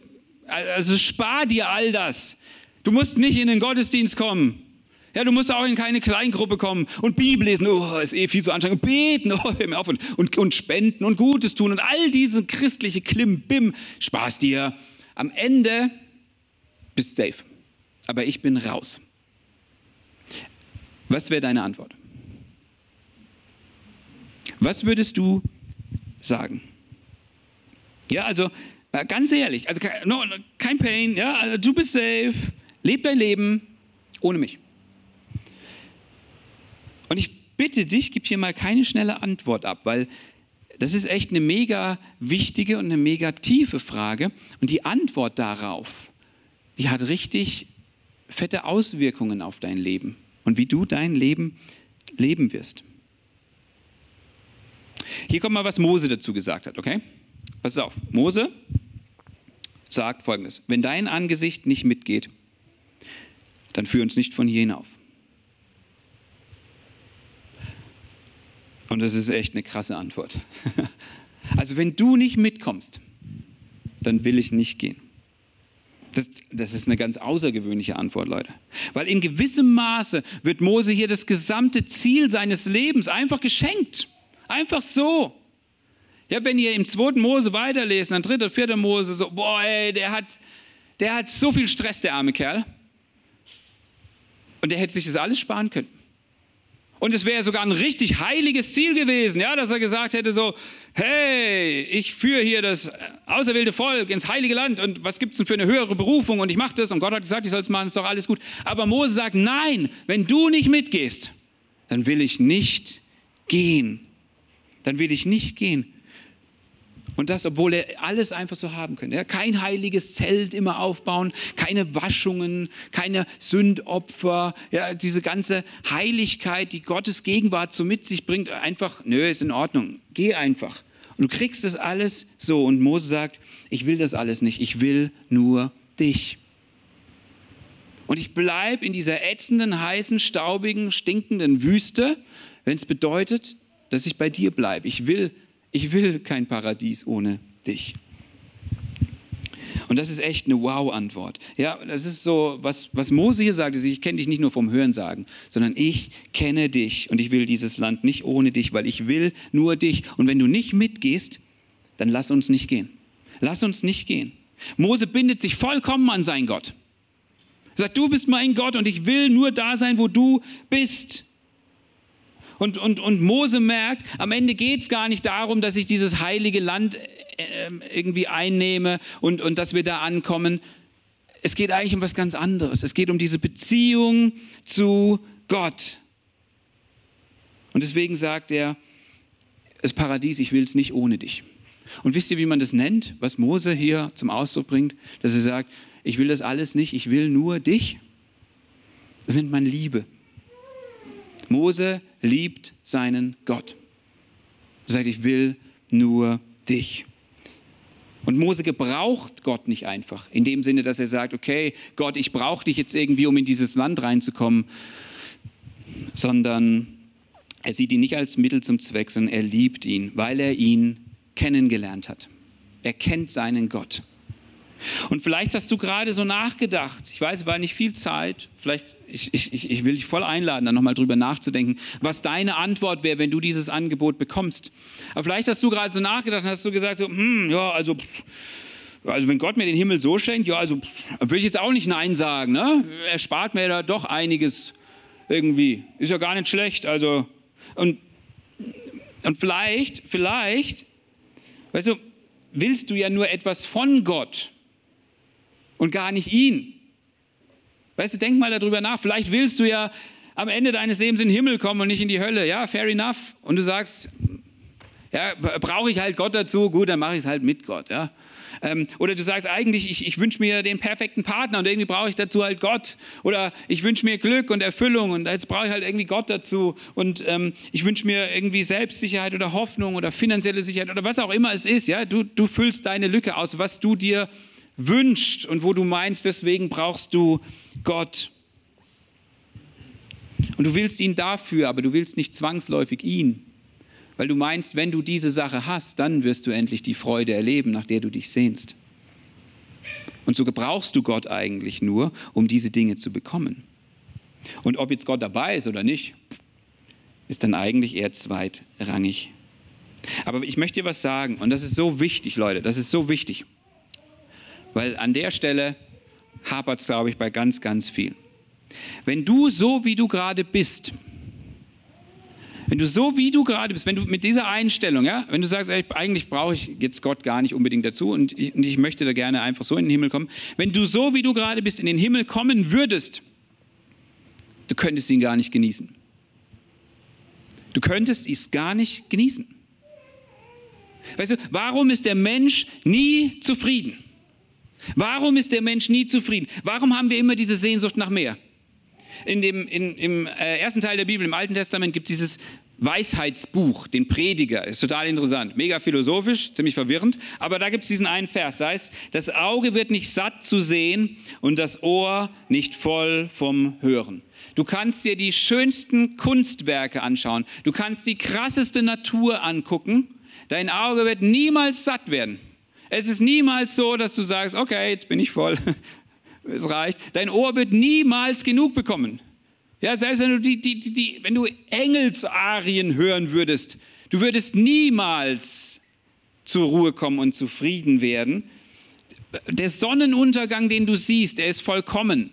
also spar dir all das. Du musst nicht in den Gottesdienst kommen. Ja, du musst auch in keine Kleingruppe kommen und Bibel lesen, oh, ist eh viel zu anstrengend, und beten, oh, hör mir auf, und, und, und spenden und Gutes tun und all diese christliche Klimbim, Spaß dir. Am Ende bist du safe. Aber ich bin raus. Was wäre deine Antwort? Was würdest du sagen? Ja, also ganz ehrlich, also kein Pain, ja, also du bist safe, leb dein Leben ohne mich. Und ich bitte dich, gib hier mal keine schnelle Antwort ab, weil das ist echt eine mega wichtige und eine mega tiefe Frage. Und die Antwort darauf, die hat richtig fette Auswirkungen auf dein Leben und wie du dein Leben leben wirst. Hier kommt mal, was Mose dazu gesagt hat, okay? Pass auf. Mose sagt folgendes: Wenn dein Angesicht nicht mitgeht, dann führ uns nicht von hier hinauf. Und das ist echt eine krasse Antwort. Also wenn du nicht mitkommst, dann will ich nicht gehen. Das, das, ist eine ganz außergewöhnliche Antwort, Leute. Weil in gewissem Maße wird Mose hier das gesamte Ziel seines Lebens einfach geschenkt. Einfach so. Ja, wenn ihr im zweiten Mose weiterlesen, dann dritter, vierter Mose, so, boah, ey, der hat, der hat so viel Stress, der arme Kerl. Und der hätte sich das alles sparen können. Und es wäre sogar ein richtig heiliges Ziel gewesen, ja, dass er gesagt hätte so, hey, ich führe hier das auserwählte Volk ins heilige Land und was gibt es denn für eine höhere Berufung und ich mache das und Gott hat gesagt, ich soll es machen, ist doch alles gut. Aber Mose sagt, nein, wenn du nicht mitgehst, dann will ich nicht gehen. Dann will ich nicht gehen. Und das, obwohl er alles einfach so haben könnte. Ja, kein heiliges Zelt immer aufbauen, keine Waschungen, keine Sündopfer, ja, diese ganze Heiligkeit, die Gottes Gegenwart so mit sich bringt, einfach, nö, ist in Ordnung, geh einfach. Und du kriegst das alles so. Und Mose sagt, ich will das alles nicht, ich will nur dich. Und ich bleibe in dieser ätzenden, heißen, staubigen, stinkenden Wüste, wenn es bedeutet, dass ich bei dir bleibe. Ich will ich will kein Paradies ohne dich. Und das ist echt eine Wow-Antwort. Ja, das ist so, was, was Mose hier sagt, ist, ich kenne dich nicht nur vom Hörensagen, sondern ich kenne dich und ich will dieses Land nicht ohne dich, weil ich will nur dich. Und wenn du nicht mitgehst, dann lass uns nicht gehen. Lass uns nicht gehen. Mose bindet sich vollkommen an seinen Gott. Er sagt, du bist mein Gott und ich will nur da sein, wo du bist. Und, und, und Mose merkt, am Ende geht es gar nicht darum, dass ich dieses heilige Land äh, ähm, irgendwie einnehme und, und dass wir da ankommen. Es geht eigentlich um was ganz anderes. Es geht um diese Beziehung zu Gott. Und deswegen sagt er, das Paradies, ich will es nicht ohne dich. Und wisst ihr, wie man das nennt, was Mose hier zum Ausdruck bringt? Dass er sagt, ich will das alles nicht, ich will nur dich. Das nennt man Liebe. Mose liebt seinen Gott. Er sagt, ich will nur dich. Und Mose gebraucht Gott nicht einfach, in dem Sinne, dass er sagt, okay, Gott, ich brauche dich jetzt irgendwie, um in dieses Land reinzukommen, sondern er sieht ihn nicht als Mittel zum Zweck, sondern er liebt ihn, weil er ihn kennengelernt hat. Er kennt seinen Gott. Und vielleicht hast du gerade so nachgedacht. Ich weiß, es war nicht viel Zeit. Vielleicht, ich, ich, ich will dich voll einladen, da nochmal drüber nachzudenken, was deine Antwort wäre, wenn du dieses Angebot bekommst. Aber vielleicht hast du gerade so nachgedacht und hast du gesagt, so, hm, ja, also, also wenn Gott mir den Himmel so schenkt, ja, also würde ich jetzt auch nicht Nein sagen. Ne? Er spart mir da doch einiges irgendwie. Ist ja gar nicht schlecht. Also, und, und vielleicht, vielleicht, weißt du, willst du ja nur etwas von Gott und gar nicht ihn. Weißt du, denk mal darüber nach. Vielleicht willst du ja am Ende deines Lebens in den Himmel kommen und nicht in die Hölle. Ja, fair enough. Und du sagst, ja, brauche ich halt Gott dazu? Gut, dann mache ich es halt mit Gott. Ja. Ähm, oder du sagst eigentlich, ich, ich wünsche mir den perfekten Partner und irgendwie brauche ich dazu halt Gott. Oder ich wünsche mir Glück und Erfüllung und jetzt brauche ich halt irgendwie Gott dazu. Und ähm, ich wünsche mir irgendwie Selbstsicherheit oder Hoffnung oder finanzielle Sicherheit oder was auch immer es ist. Ja? Du, du füllst deine Lücke aus, was du dir wünscht und wo du meinst, deswegen brauchst du Gott. Und du willst ihn dafür, aber du willst nicht zwangsläufig ihn, weil du meinst, wenn du diese Sache hast, dann wirst du endlich die Freude erleben, nach der du dich sehnst. Und so gebrauchst du Gott eigentlich nur, um diese Dinge zu bekommen. Und ob jetzt Gott dabei ist oder nicht, ist dann eigentlich eher zweitrangig. Aber ich möchte dir was sagen, und das ist so wichtig, Leute, das ist so wichtig. Weil an der Stelle hapert es, glaube ich, bei ganz, ganz viel. Wenn du so, wie du gerade bist, wenn du so, wie du gerade bist, wenn du mit dieser Einstellung, ja, wenn du sagst, ey, eigentlich brauche ich jetzt Gott gar nicht unbedingt dazu und ich, und ich möchte da gerne einfach so in den Himmel kommen, wenn du so, wie du gerade bist, in den Himmel kommen würdest, du könntest ihn gar nicht genießen. Du könntest es gar nicht genießen. Weißt du, warum ist der Mensch nie zufrieden? Warum ist der Mensch nie zufrieden? Warum haben wir immer diese Sehnsucht nach mehr? In dem, in, Im äh, ersten Teil der Bibel, im Alten Testament, gibt es dieses Weisheitsbuch, den Prediger. Ist total interessant, mega philosophisch, ziemlich verwirrend. Aber da gibt es diesen einen Vers. Das heißt, das Auge wird nicht satt zu sehen und das Ohr nicht voll vom Hören. Du kannst dir die schönsten Kunstwerke anschauen. Du kannst die krasseste Natur angucken. Dein Auge wird niemals satt werden. Es ist niemals so, dass du sagst, okay, jetzt bin ich voll, es reicht. Dein Ohr wird niemals genug bekommen. Ja, selbst wenn du, die, die, die, wenn du Engelsarien hören würdest, du würdest niemals zur Ruhe kommen und zufrieden werden. Der Sonnenuntergang, den du siehst, der ist vollkommen.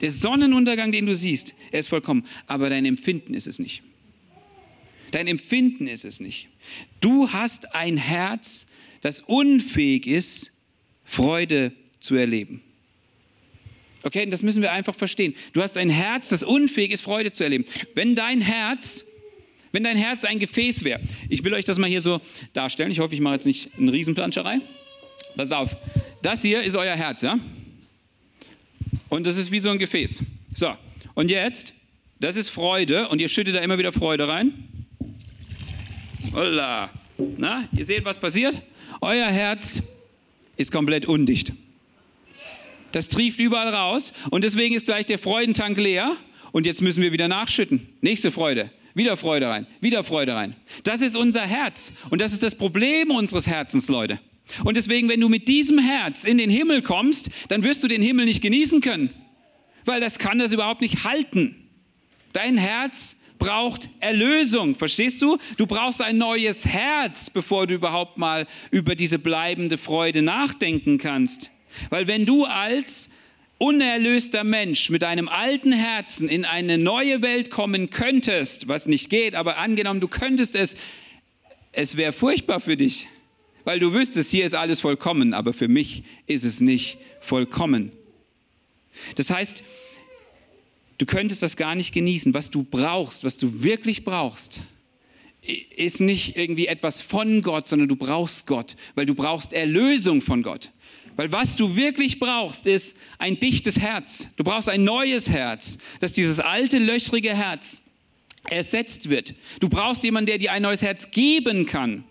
Der Sonnenuntergang, den du siehst, er ist vollkommen. Aber dein Empfinden ist es nicht. Dein Empfinden ist es nicht. Du hast ein Herz, das unfähig ist, Freude zu erleben. Okay, das müssen wir einfach verstehen. Du hast ein Herz, das unfähig ist, Freude zu erleben. Wenn dein Herz, wenn dein Herz ein Gefäß wäre, ich will euch das mal hier so darstellen. Ich hoffe, ich mache jetzt nicht eine Riesenplanscherei. Pass auf, das hier ist euer Herz, ja? Und das ist wie so ein Gefäß. So, und jetzt, das ist Freude und ihr schüttet da immer wieder Freude rein. Holla. Na, ihr seht, was passiert? Euer Herz ist komplett undicht. Das trieft überall raus und deswegen ist gleich der Freudentank leer und jetzt müssen wir wieder nachschütten. Nächste Freude. Wieder Freude rein, wieder Freude rein. Das ist unser Herz und das ist das Problem unseres Herzens, Leute. Und deswegen, wenn du mit diesem Herz in den Himmel kommst, dann wirst du den Himmel nicht genießen können, weil das kann das überhaupt nicht halten. Dein Herz braucht Erlösung, verstehst du? Du brauchst ein neues Herz, bevor du überhaupt mal über diese bleibende Freude nachdenken kannst. Weil wenn du als unerlöster Mensch mit einem alten Herzen in eine neue Welt kommen könntest, was nicht geht, aber angenommen, du könntest es, es wäre furchtbar für dich, weil du wüsstest, hier ist alles vollkommen, aber für mich ist es nicht vollkommen. Das heißt, du könntest das gar nicht genießen. Was du brauchst, was du wirklich brauchst, ist nicht irgendwie etwas von Gott, sondern du brauchst Gott, weil du brauchst Erlösung von Gott. Weil was du wirklich brauchst, ist ein dichtes Herz. Du brauchst ein neues Herz, dass dieses alte, löchrige Herz ersetzt wird. Du brauchst jemanden, der dir ein neues Herz geben kann.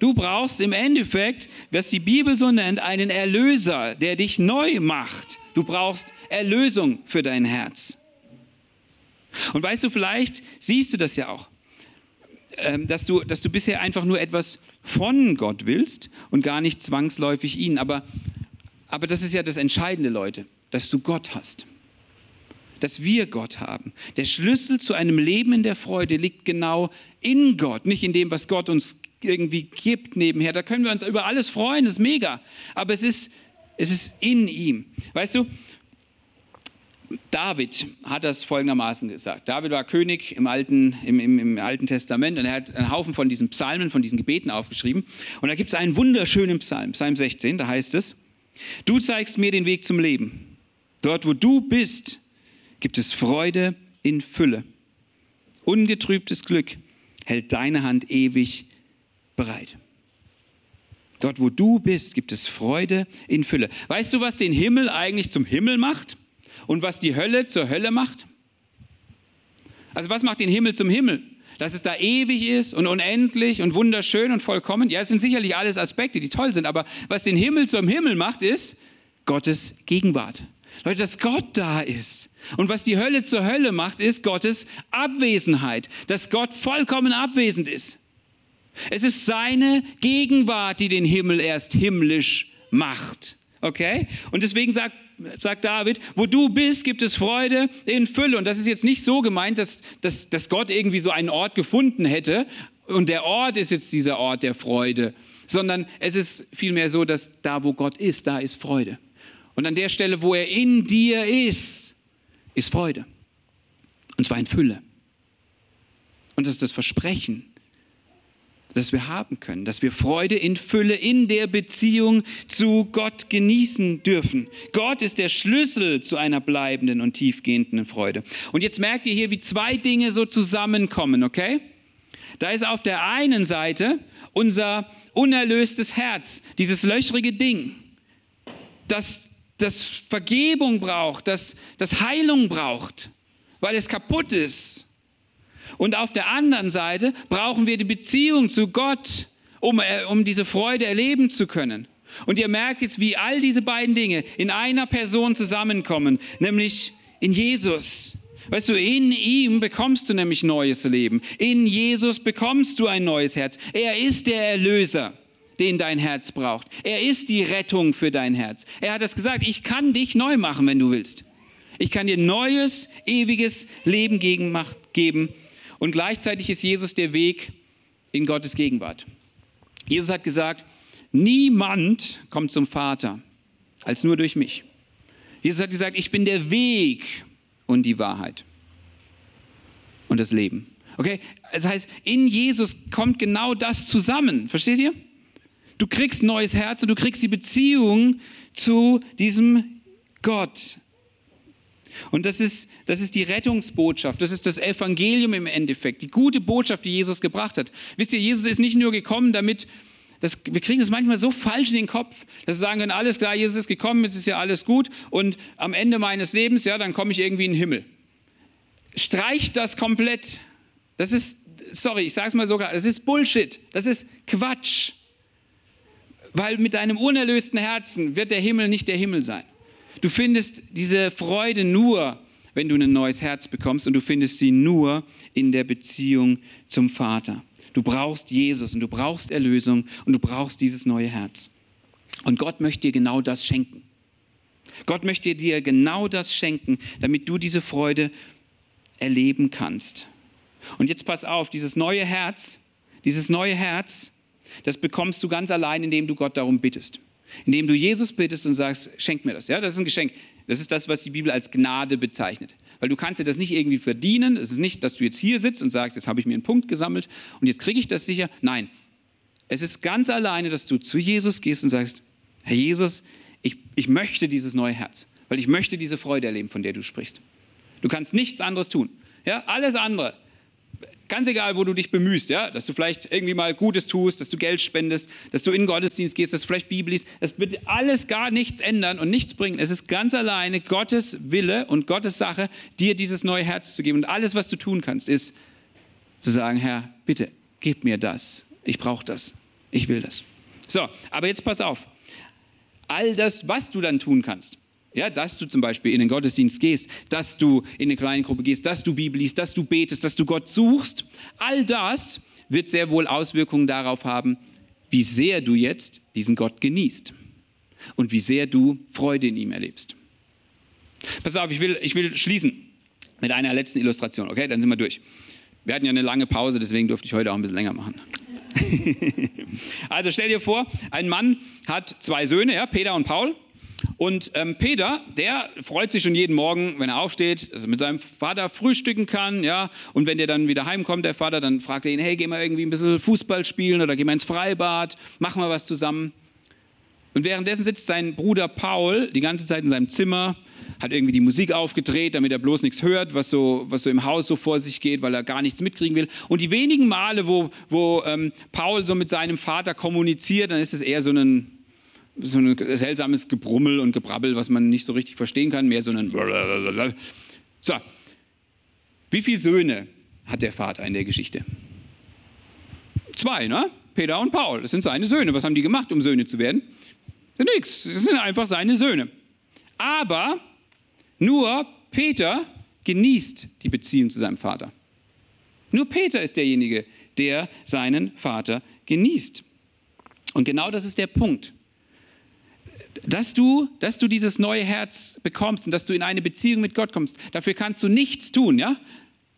Du brauchst im Endeffekt, was die Bibel so nennt, einen Erlöser, der dich neu macht. Du brauchst Erlösung für dein Herz. Und weißt du, vielleicht siehst du das ja auch, ähm, dass du, dass du bisher einfach nur etwas von Gott willst und gar nicht zwangsläufig ihn. Aber aber das ist ja das Entscheidende, Leute, dass du Gott hast. Dass wir Gott haben. Der Schlüssel zu einem Leben in der Freude liegt genau in Gott, nicht in dem, was Gott uns irgendwie gibt nebenher. Da können wir uns über alles freuen, das ist mega. Aber es ist, es ist in ihm. Weißt du, David hat das folgendermaßen gesagt. David war König im Alten, im, im, im Alten Testament und er hat einen Haufen von diesen Psalmen, von diesen Gebeten aufgeschrieben. Und da gibt es einen wunderschönen Psalm, Psalm 16, da heißt es, Du zeigst mir den Weg zum Leben. Dort, wo du bist, gibt es Freude in Fülle. Ungetrübtes Glück hält deine Hand ewig bereit. Dort, wo du bist, gibt es Freude in Fülle. Weißt du, was den Himmel eigentlich zum Himmel macht und was die Hölle zur Hölle macht? Also was macht den Himmel zum Himmel? dass es da ewig ist und unendlich und wunderschön und vollkommen. Ja, es sind sicherlich alles Aspekte, die toll sind, aber was den Himmel zum Himmel macht, ist Gottes Gegenwart. Leute, dass Gott da ist. Und was die Hölle zur Hölle macht, ist Gottes Abwesenheit. Dass Gott vollkommen abwesend ist. Es ist seine Gegenwart, die den Himmel erst himmlisch macht. Okay? Und deswegen sagt sagt David, wo du bist, gibt es Freude in Fülle. Und das ist jetzt nicht so gemeint, dass, dass, dass Gott irgendwie so einen Ort gefunden hätte und der Ort ist jetzt dieser Ort der Freude, sondern es ist vielmehr so, dass da, wo Gott ist, da ist Freude. Und an der Stelle, wo er in dir ist, ist Freude. Und zwar in Fülle. Und das ist das Versprechen, das wir haben können, dass wir Freude in Fülle in der Beziehung zu Gott genießen dürfen. Gott ist der Schlüssel zu einer bleibenden und tiefgehenden Freude. Und jetzt merkt ihr hier, wie zwei Dinge so zusammenkommen, okay? Da ist auf der einen Seite unser unerlöstes Herz, dieses löchrige Ding, das, das Vergebung braucht, das, das Heilung braucht, weil es kaputt ist und auf der anderen Seite brauchen wir die Beziehung zu Gott, um, äh, um diese Freude erleben zu können. Und ihr merkt jetzt, wie all diese beiden Dinge in einer Person zusammenkommen, nämlich in Jesus. Weißt du, in ihm bekommst du nämlich neues Leben. In Jesus bekommst du ein neues Herz. Er ist der Erlöser, den dein Herz braucht. Er ist die Rettung für dein Herz. Er hat es gesagt, ich kann dich neu machen, wenn du willst. Ich kann dir neues, ewiges Leben geben und gleichzeitig ist Jesus der Weg in Gottes Gegenwart. Jesus hat gesagt, niemand kommt zum Vater als nur durch mich. Jesus hat gesagt, ich bin der Weg und die Wahrheit und das Leben. Okay? Das heißt, in Jesus kommt genau das zusammen. Versteht ihr? Du kriegst neues Herz und du kriegst die Beziehung zu diesem Gott. Und das ist, das ist die Rettungsbotschaft, das ist das Evangelium im Endeffekt, die gute Botschaft, die Jesus gebracht hat. Wisst ihr, Jesus ist nicht nur gekommen, damit, das, wir kriegen es manchmal so falsch in den Kopf, dass wir sagen können, alles klar, Jesus ist gekommen, jetzt ist ja alles gut und am Ende meines Lebens, ja, dann komme ich irgendwie in den Himmel. Streicht das komplett. Das ist, sorry, ich sage es mal sogar, das ist Bullshit, das ist Quatsch. Weil mit deinem unerlösten Herzen wird der Himmel nicht der Himmel sein. Du findest diese Freude nur, wenn du ein neues Herz bekommst und du findest sie nur in der Beziehung zum Vater. Du brauchst Jesus und du brauchst Erlösung und du brauchst dieses neue Herz. Und Gott möchte dir genau das schenken. Gott möchte dir genau das schenken, damit du diese Freude erleben kannst. Und jetzt pass auf, dieses neue Herz, dieses neue Herz, das bekommst du ganz allein, indem du Gott darum bittest indem du Jesus bittest und sagst, schenk mir das. Ja, das ist ein Geschenk. Das ist das, was die Bibel als Gnade bezeichnet. Weil du kannst dir das nicht irgendwie verdienen. Es ist nicht, dass du jetzt hier sitzt und sagst, jetzt habe ich mir einen Punkt gesammelt und jetzt kriege ich das sicher. Nein, es ist ganz alleine, dass du zu Jesus gehst und sagst, Herr Jesus, ich, ich möchte dieses neue Herz, weil ich möchte diese Freude erleben, von der du sprichst. Du kannst nichts anderes tun. Ja, alles andere Ganz egal, wo du dich bemühst, ja, dass du vielleicht irgendwie mal Gutes tust, dass du Geld spendest, dass du in den Gottesdienst gehst, dass du vielleicht Bibel liest. Das wird alles gar nichts ändern und nichts bringen. Es ist ganz alleine Gottes Wille und Gottes Sache, dir dieses neue Herz zu geben. Und alles, was du tun kannst, ist zu sagen, Herr, bitte, gib mir das. Ich brauche das. Ich will das. So, aber jetzt pass auf. All das, was du dann tun kannst, ja, dass du zum Beispiel in den Gottesdienst gehst, dass du in eine kleine Gruppe gehst, dass du Bibel liest, dass du betest, dass du Gott suchst. All das wird sehr wohl Auswirkungen darauf haben, wie sehr du jetzt diesen Gott genießt und wie sehr du Freude in ihm erlebst. Pass auf, ich will, ich will schließen mit einer letzten Illustration, okay? Dann sind wir durch. Wir hatten ja eine lange Pause, deswegen durfte ich heute auch ein bisschen länger machen. also stell dir vor, ein Mann hat zwei Söhne, ja, Peter und Paul. Und ähm, Peter, der freut sich schon jeden Morgen, wenn er aufsteht, dass er mit seinem Vater frühstücken kann, ja. Und wenn der dann wieder heimkommt, der Vater, dann fragt er ihn, hey, geh mal irgendwie ein bisschen Fußball spielen oder geh mal ins Freibad, mach mal was zusammen. Und währenddessen sitzt sein Bruder Paul die ganze Zeit in seinem Zimmer, hat irgendwie die Musik aufgedreht, damit er bloß nichts hört, was so, was so im Haus so vor sich geht, weil er gar nichts mitkriegen will. Und die wenigen Male, wo, wo ähm, Paul so mit seinem Vater kommuniziert, dann ist es eher so ein so ein seltsames Gebrummel und Gebrabbel, was man nicht so richtig verstehen kann, mehr so ein So, wie viele Söhne hat der Vater in der Geschichte? Zwei, ne? Peter und Paul, das sind seine Söhne. Was haben die gemacht, um Söhne zu werden? Nichts, das sind einfach seine Söhne. Aber nur Peter genießt die Beziehung zu seinem Vater. Nur Peter ist derjenige, der seinen Vater genießt. Und genau das ist der Punkt dass du, dass du dieses neue Herz bekommst und dass du in eine Beziehung mit Gott kommst. Dafür kannst du nichts tun, ja?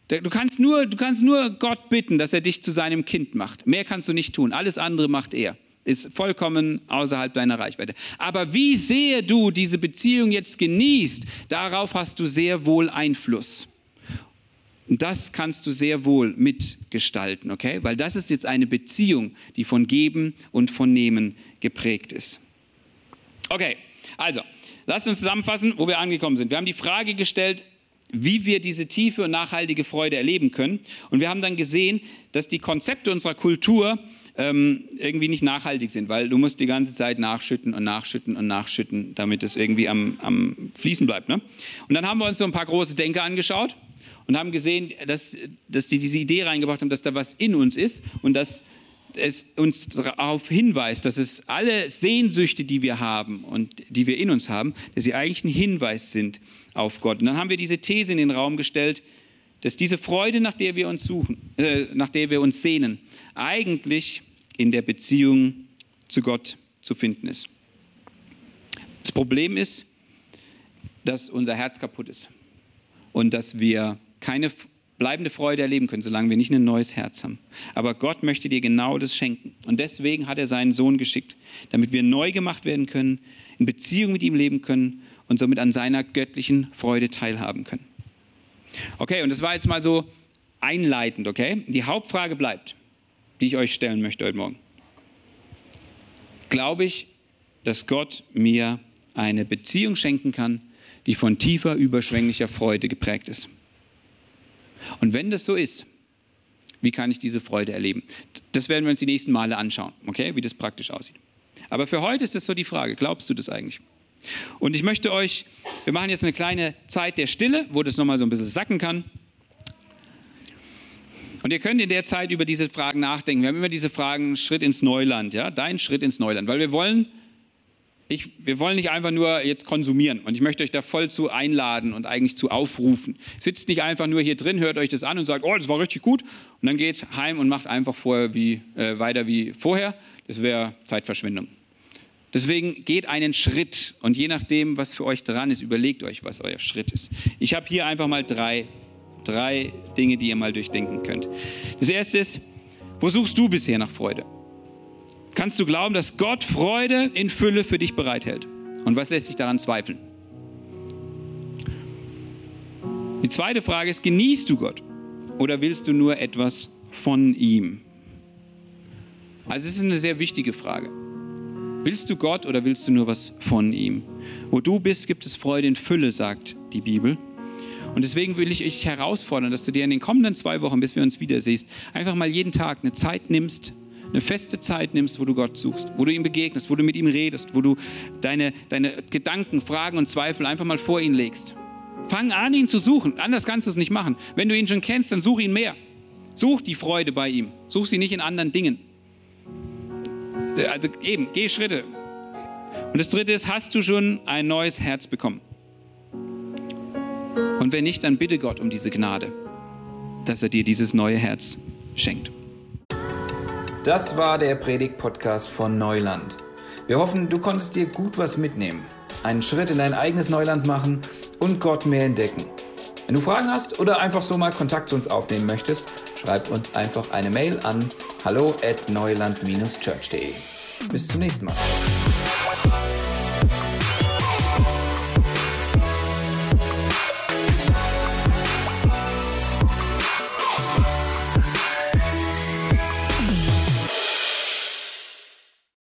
Du kannst, nur, du kannst nur Gott bitten, dass er dich zu seinem Kind macht. Mehr kannst du nicht tun. Alles andere macht er. Ist vollkommen außerhalb deiner Reichweite. Aber wie sehr du diese Beziehung jetzt genießt, darauf hast du sehr wohl Einfluss. Und das kannst du sehr wohl mitgestalten, okay? Weil das ist jetzt eine Beziehung, die von Geben und von Nehmen geprägt ist. Okay, also, lasst uns zusammenfassen, wo wir angekommen sind. Wir haben die Frage gestellt, wie wir diese tiefe und nachhaltige Freude erleben können. Und wir haben dann gesehen, dass die Konzepte unserer Kultur ähm, irgendwie nicht nachhaltig sind, weil du musst die ganze Zeit nachschütten und nachschütten und nachschütten, damit es irgendwie am, am Fließen bleibt. Ne? Und dann haben wir uns so ein paar große Denker angeschaut und haben gesehen, dass, dass die diese Idee reingebracht haben, dass da was in uns ist und dass es uns darauf hinweist, dass es alle Sehnsüchte, die wir haben und die wir in uns haben, dass sie eigentlich ein Hinweis sind auf Gott. Und dann haben wir diese These in den Raum gestellt, dass diese Freude, nach der wir uns suchen, äh, nach der wir uns sehnen, eigentlich in der Beziehung zu Gott zu finden ist. Das Problem ist, dass unser Herz kaputt ist und dass wir keine bleibende Freude erleben können, solange wir nicht ein neues Herz haben. Aber Gott möchte dir genau das schenken. Und deswegen hat er seinen Sohn geschickt, damit wir neu gemacht werden können, in Beziehung mit ihm leben können und somit an seiner göttlichen Freude teilhaben können. Okay, und das war jetzt mal so einleitend, okay? Die Hauptfrage bleibt, die ich euch stellen möchte heute Morgen. Glaube ich, dass Gott mir eine Beziehung schenken kann, die von tiefer, überschwänglicher Freude geprägt ist? Und wenn das so ist, wie kann ich diese Freude erleben? Das werden wir uns die nächsten Male anschauen, okay, wie das praktisch aussieht. Aber für heute ist das so die Frage, glaubst du das eigentlich? Und ich möchte euch, wir machen jetzt eine kleine Zeit der Stille, wo das nochmal so ein bisschen sacken kann. Und ihr könnt in der Zeit über diese Fragen nachdenken. Wir haben immer diese Fragen, Schritt ins Neuland, ja, dein Schritt ins Neuland, weil wir wollen, ich, wir wollen nicht einfach nur jetzt konsumieren und ich möchte euch da voll zu einladen und eigentlich zu aufrufen. Sitzt nicht einfach nur hier drin, hört euch das an und sagt, oh, das war richtig gut und dann geht heim und macht einfach vorher wie, äh, weiter wie vorher. Das wäre Zeitverschwendung. Deswegen geht einen Schritt und je nachdem, was für euch dran ist, überlegt euch, was euer Schritt ist. Ich habe hier einfach mal drei, drei Dinge, die ihr mal durchdenken könnt. Das erste ist, wo suchst du bisher nach Freude? Kannst du glauben, dass Gott Freude in Fülle für dich bereithält? Und was lässt sich daran zweifeln? Die zweite Frage ist, genießt du Gott oder willst du nur etwas von ihm? Also es ist eine sehr wichtige Frage. Willst du Gott oder willst du nur was von ihm? Wo du bist, gibt es Freude in Fülle, sagt die Bibel. Und deswegen will ich dich herausfordern, dass du dir in den kommenden zwei Wochen, bis wir uns wiedersehst, einfach mal jeden Tag eine Zeit nimmst, eine feste Zeit nimmst, wo du Gott suchst, wo du ihm begegnest, wo du mit ihm redest, wo du deine, deine Gedanken, Fragen und Zweifel einfach mal vor ihn legst. Fang an, ihn zu suchen. Anders kannst du es nicht machen. Wenn du ihn schon kennst, dann such ihn mehr. Such die Freude bei ihm. Such sie nicht in anderen Dingen. Also eben, geh Schritte. Und das dritte ist, hast du schon ein neues Herz bekommen? Und wenn nicht, dann bitte Gott um diese Gnade, dass er dir dieses neue Herz schenkt. Das war der Predigt-Podcast von Neuland. Wir hoffen, du konntest dir gut was mitnehmen, einen Schritt in dein eigenes Neuland machen und Gott mehr entdecken. Wenn du Fragen hast oder einfach so mal Kontakt zu uns aufnehmen möchtest, schreib uns einfach eine Mail an hallo at neuland-church.de. Bis zum nächsten Mal.